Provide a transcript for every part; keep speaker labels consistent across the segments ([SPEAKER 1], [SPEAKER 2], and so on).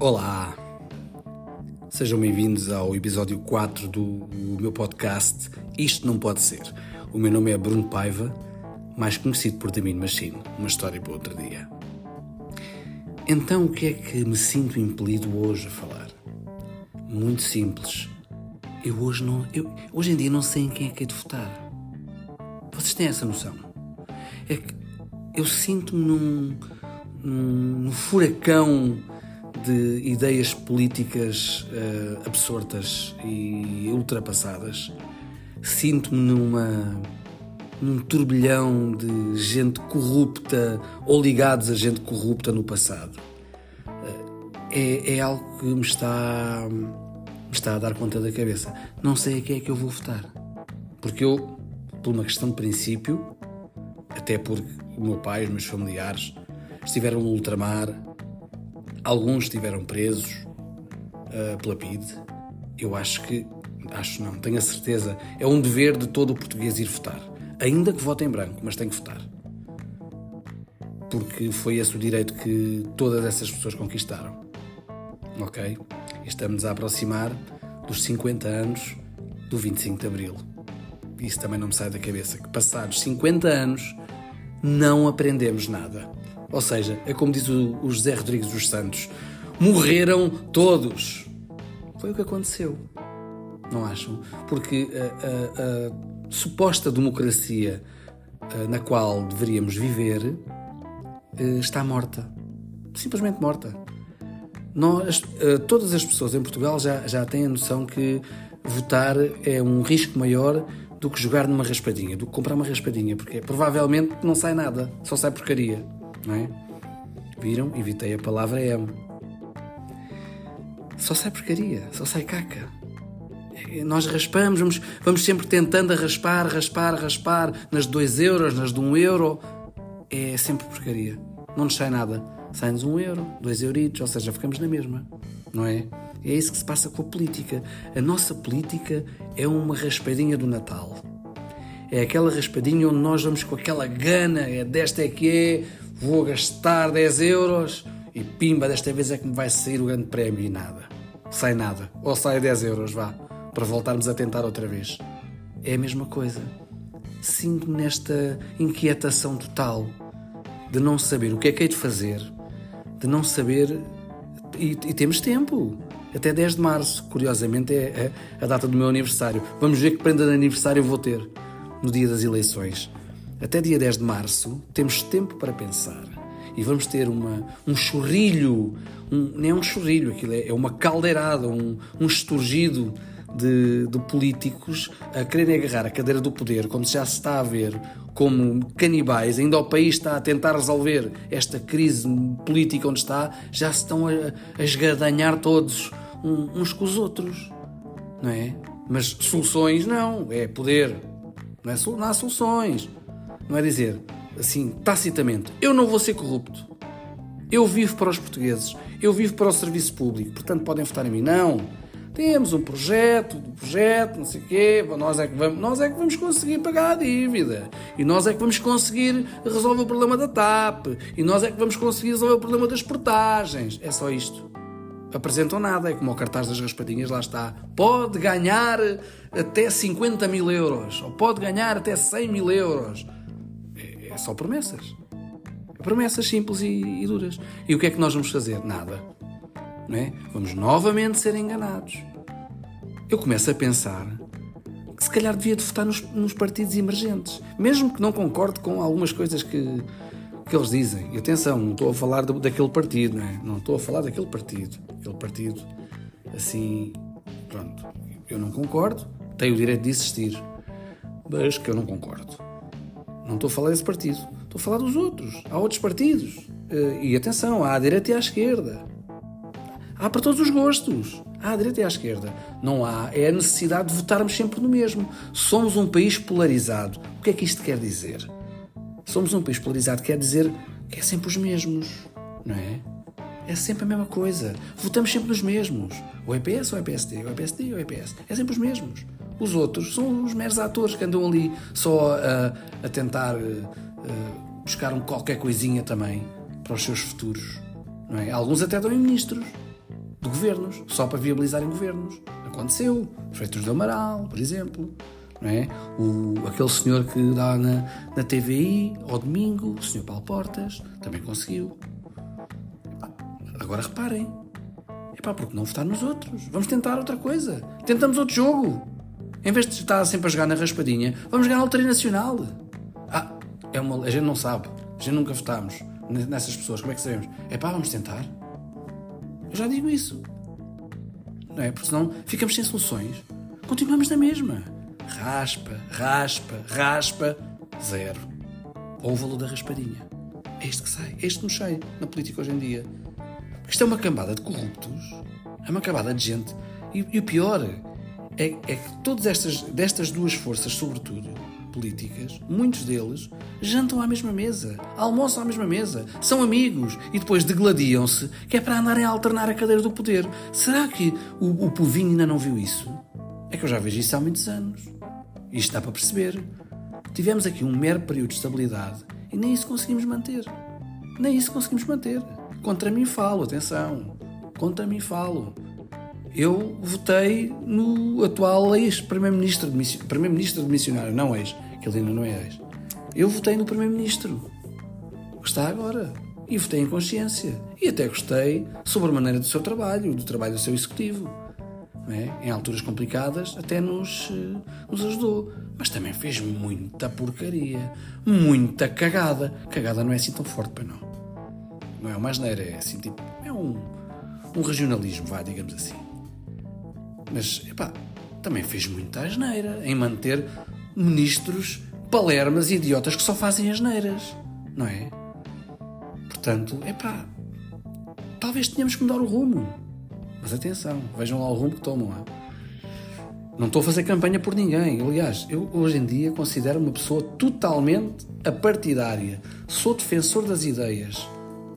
[SPEAKER 1] Olá! Sejam bem-vindos ao episódio 4 do meu podcast Isto Não Pode Ser. O meu nome é Bruno Paiva, mais conhecido por Mean Machine, uma história para outro dia. Então, o que é que me sinto impelido hoje a falar? Muito simples. Eu hoje não. Eu, hoje em dia não sei em quem é que é de votar. Vocês têm essa noção? É que eu sinto-me num, num, num furacão de ideias políticas uh, absortas e ultrapassadas. Sinto-me numa num turbilhão de gente corrupta ou ligados a gente corrupta no passado. Uh, é, é, algo que me está, me está a dar conta da cabeça. Não sei a quem é que eu vou votar. Porque eu, por uma questão de princípio, até porque o meu pai, os meus familiares, estiveram no ultramar, Alguns estiveram presos uh, pela PIDE. Eu acho que, acho não, tenho a certeza, é um dever de todo o português ir votar. Ainda que vote em branco, mas tem que votar. Porque foi esse o direito que todas essas pessoas conquistaram. Ok? Estamos a aproximar dos 50 anos do 25 de Abril. Isso também não me sai da cabeça. Que passados 50 anos não aprendemos nada. Ou seja, é como diz o, o José Rodrigues dos Santos: morreram todos. Foi o que aconteceu. Não acham? Porque a, a, a suposta democracia na qual deveríamos viver está morta. Simplesmente morta. Nós, todas as pessoas em Portugal já, já têm a noção que votar é um risco maior do que jogar numa raspadinha, do que comprar uma raspadinha, porque provavelmente não sai nada, só sai porcaria não é? Viram? Evitei a palavra M. Só sai porcaria, só sai caca. Nós raspamos, vamos, vamos sempre tentando a raspar, raspar, raspar, nas 2 euros, nas de 1 um euro. É sempre porcaria. Não nos sai nada. Sai-nos 1 um euro, 2 euritos, ou seja, ficamos na mesma. Não é? É isso que se passa com a política. A nossa política é uma raspadinha do Natal. É aquela raspadinha onde nós vamos com aquela gana, é desta é que é, vou gastar 10 euros e pimba, desta vez é que me vai sair o grande prémio e nada. Sai nada. Ou sai 10 euros, vá, para voltarmos a tentar outra vez. É a mesma coisa. Sinto-me nesta inquietação total de não saber o que é que hei de fazer, de não saber. E, e temos tempo. Até 10 de março, curiosamente, é a, a data do meu aniversário. Vamos ver que prenda de aniversário eu vou ter no dia das eleições. Até dia 10 de março temos tempo para pensar e vamos ter uma, um chorrilho, um, nem é um chorrilho, aquilo é, é uma caldeirada, um, um esturgido de, de, políticos a quererem agarrar a cadeira do poder, quando já se está a ver como canibais, ainda o país está a tentar resolver esta crise política onde está, já se estão a, a esgadanhar todos uns com os outros, não é? Mas soluções não, é poder, não, é, não há soluções. Não é dizer assim, tacitamente, eu não vou ser corrupto. Eu vivo para os portugueses. Eu vivo para o serviço público. Portanto, podem votar em mim. Não. Temos um projeto, um projeto, não sei o quê. Nós é, que vamos, nós é que vamos conseguir pagar a dívida. E nós é que vamos conseguir resolver o problema da TAP. E nós é que vamos conseguir resolver o problema das portagens. É só isto. Apresentam nada. É como o cartaz das raspadinhas, lá está. Pode ganhar até 50 mil euros. Ou pode ganhar até 100 mil euros. É só promessas. Promessas simples e, e, duras. E o que é que nós vamos fazer? Nada. Não é? Vamos novamente ser enganados. Eu começo a pensar que se calhar devia de votar nos, nos partidos emergentes. Mesmo que não concorde com algumas coisas que, que eles dizem. E atenção, não estou a falar do, daquele partido, não é? Não estou a falar daquele partido. Aquele partido, assim, pronto. Eu não concordo, tenho o direito de existir. Mas que eu não concordo. Não estou a falar desse partido. Estou a falar dos outros. Há outros partidos. Eh, e atenção, há à direita e à esquerda. Há para todos os gostos. Há à direita e à esquerda. Não há. É a necessidade de votarmos sempre no mesmo. Somos um país polarizado. O que é que isto quer dizer? Somos um país polarizado quer dizer que é sempre os mesmos. Não é? É sempre a mesma coisa. Votamos sempre nos mesmos. O EPS ou o EPSD, o EPSD ou o EPS. É sempre os mesmos. Os outros são os meros atores que andam ali só a, a tentar a, buscar um qualquer coisinha também para os seus futuros. Não é? Alguns até dão em ministros. de governos, só para viabilizarem governos. Aconteceu. Freitas do Amaral, por exemplo. Não é? o, aquele senhor que dá na, na TVI ao domingo, o senhor Paulo Portas, também conseguiu. Agora reparem. Epá, porque não votar nos outros? Vamos tentar outra coisa. Tentamos outro jogo. Em vez de estar sempre a jogar na raspadinha, vamos jogar na Loteria Nacional. Ah, é uma, a gente não sabe. A gente nunca votámos nessas pessoas. Como é que sabemos? É pá, vamos tentar. Eu já digo isso. Não é? Porque senão ficamos sem soluções. Continuamos na mesma. Raspa, raspa, raspa, zero. Ou o valor da raspadinha. É este que sai. É este que nos sai na política hoje em dia. Isto é uma cambada de corruptos. É uma cambada de gente. E, e o pior é, é que todas estas destas duas forças, sobretudo, políticas, muitos deles jantam à mesma mesa, almoçam à mesma mesa, são amigos e depois degladiam-se, que é para andarem a alternar a cadeira do poder. Será que o, o povinho ainda não viu isso? É que eu já vejo isso há muitos anos. Isto dá para perceber. Tivemos aqui um mero período de estabilidade e nem isso conseguimos manter. Nem isso conseguimos manter. Contra mim falo, atenção. Contra mim falo. Eu votei no atual ex-primeiro-ministro primeiro-ministro missionário, não ex, que ele ainda não é ex. Eu votei no primeiro-ministro, que está agora. E votei em consciência. E até gostei sobre a maneira do seu trabalho, do trabalho do seu executivo. É? Em alturas complicadas, até nos, eh, nos ajudou. Mas também fez muita porcaria. Muita cagada. Cagada não é assim tão forte, para não. Não é uma asneira, é assim tipo. É um, um regionalismo, vá, digamos assim. Mas, epá, também fez muita asneira em manter ministros palermas e idiotas que só fazem asneiras, não é? Portanto, epá, talvez tenhamos que mudar o rumo. Mas atenção, vejam lá o rumo que tomam. Não estou a fazer campanha por ninguém. Aliás, eu hoje em dia considero uma pessoa totalmente apartidária. Sou defensor das ideias.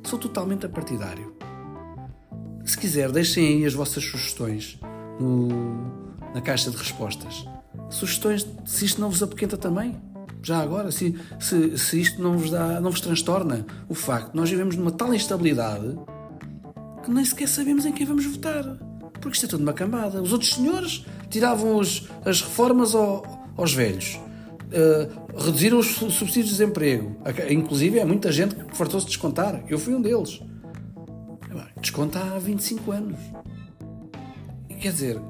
[SPEAKER 1] Sou totalmente apartidário. Se quiser, deixem aí as vossas sugestões no, na caixa de respostas. Sugestões se isto não vos apoquenta também. Já agora, se, se, se isto não vos, dá, não vos transtorna o facto de nós vivemos numa tal instabilidade que nem sequer sabemos em quem vamos votar. Porque isto é tudo uma cambada. Os outros senhores tiravam os, as reformas ao, aos velhos. Uh, reduziram os subsídios de desemprego. Inclusive, é muita gente que fartou-se de descontar. Eu fui um deles. Desconta há 25 anos. Quer dizer,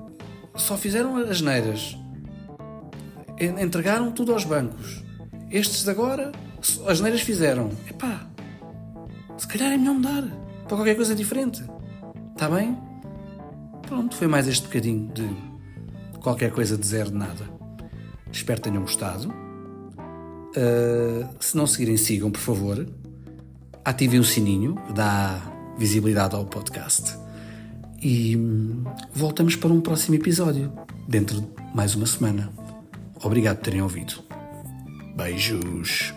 [SPEAKER 1] só fizeram as neiras. Entregaram tudo aos bancos. Estes agora, as neiras fizeram. Epá, se calhar é melhor mudar para qualquer coisa diferente. Está bem? Pronto, foi mais este bocadinho de qualquer coisa de zero de nada. Espero que tenham gostado. Uh, se não seguirem, sigam, por favor. Ativem o sininho, dá visibilidade ao podcast. E hum, voltamos para um próximo episódio, dentro de mais uma semana. Obrigado por terem ouvido. Beijos.